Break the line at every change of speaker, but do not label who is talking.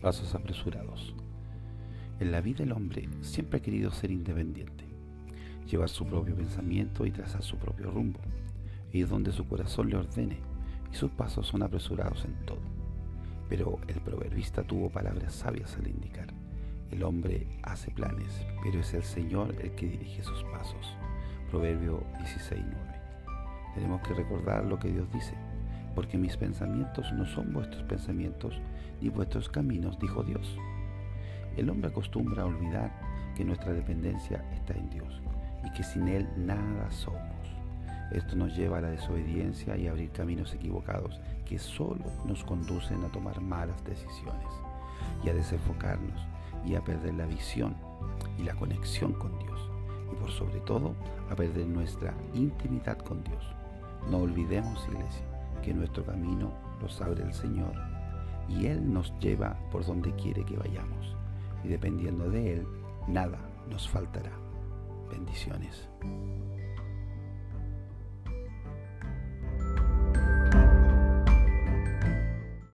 Pasos apresurados. En la vida el hombre siempre ha querido ser independiente, llevar su propio pensamiento y trazar su propio rumbo, ir donde su corazón le ordene, y sus pasos son apresurados en todo. Pero el proverbista tuvo palabras sabias al indicar, el hombre hace planes, pero es el Señor el que dirige sus pasos. Proverbio 16.9. Tenemos que recordar lo que Dios dice, porque mis pensamientos no son vuestros pensamientos, ni vuestros caminos, dijo Dios. El hombre acostumbra a olvidar que nuestra dependencia está en Dios y que sin Él nada somos. Esto nos lleva a la desobediencia y a abrir caminos equivocados que solo nos conducen a tomar malas decisiones y a desenfocarnos y a perder la visión y la conexión con Dios y por sobre todo a perder nuestra intimidad con Dios. No olvidemos, iglesia, que nuestro camino los abre el Señor y Él nos lleva por donde quiere que vayamos. Y dependiendo de Él, nada nos faltará. Bendiciones.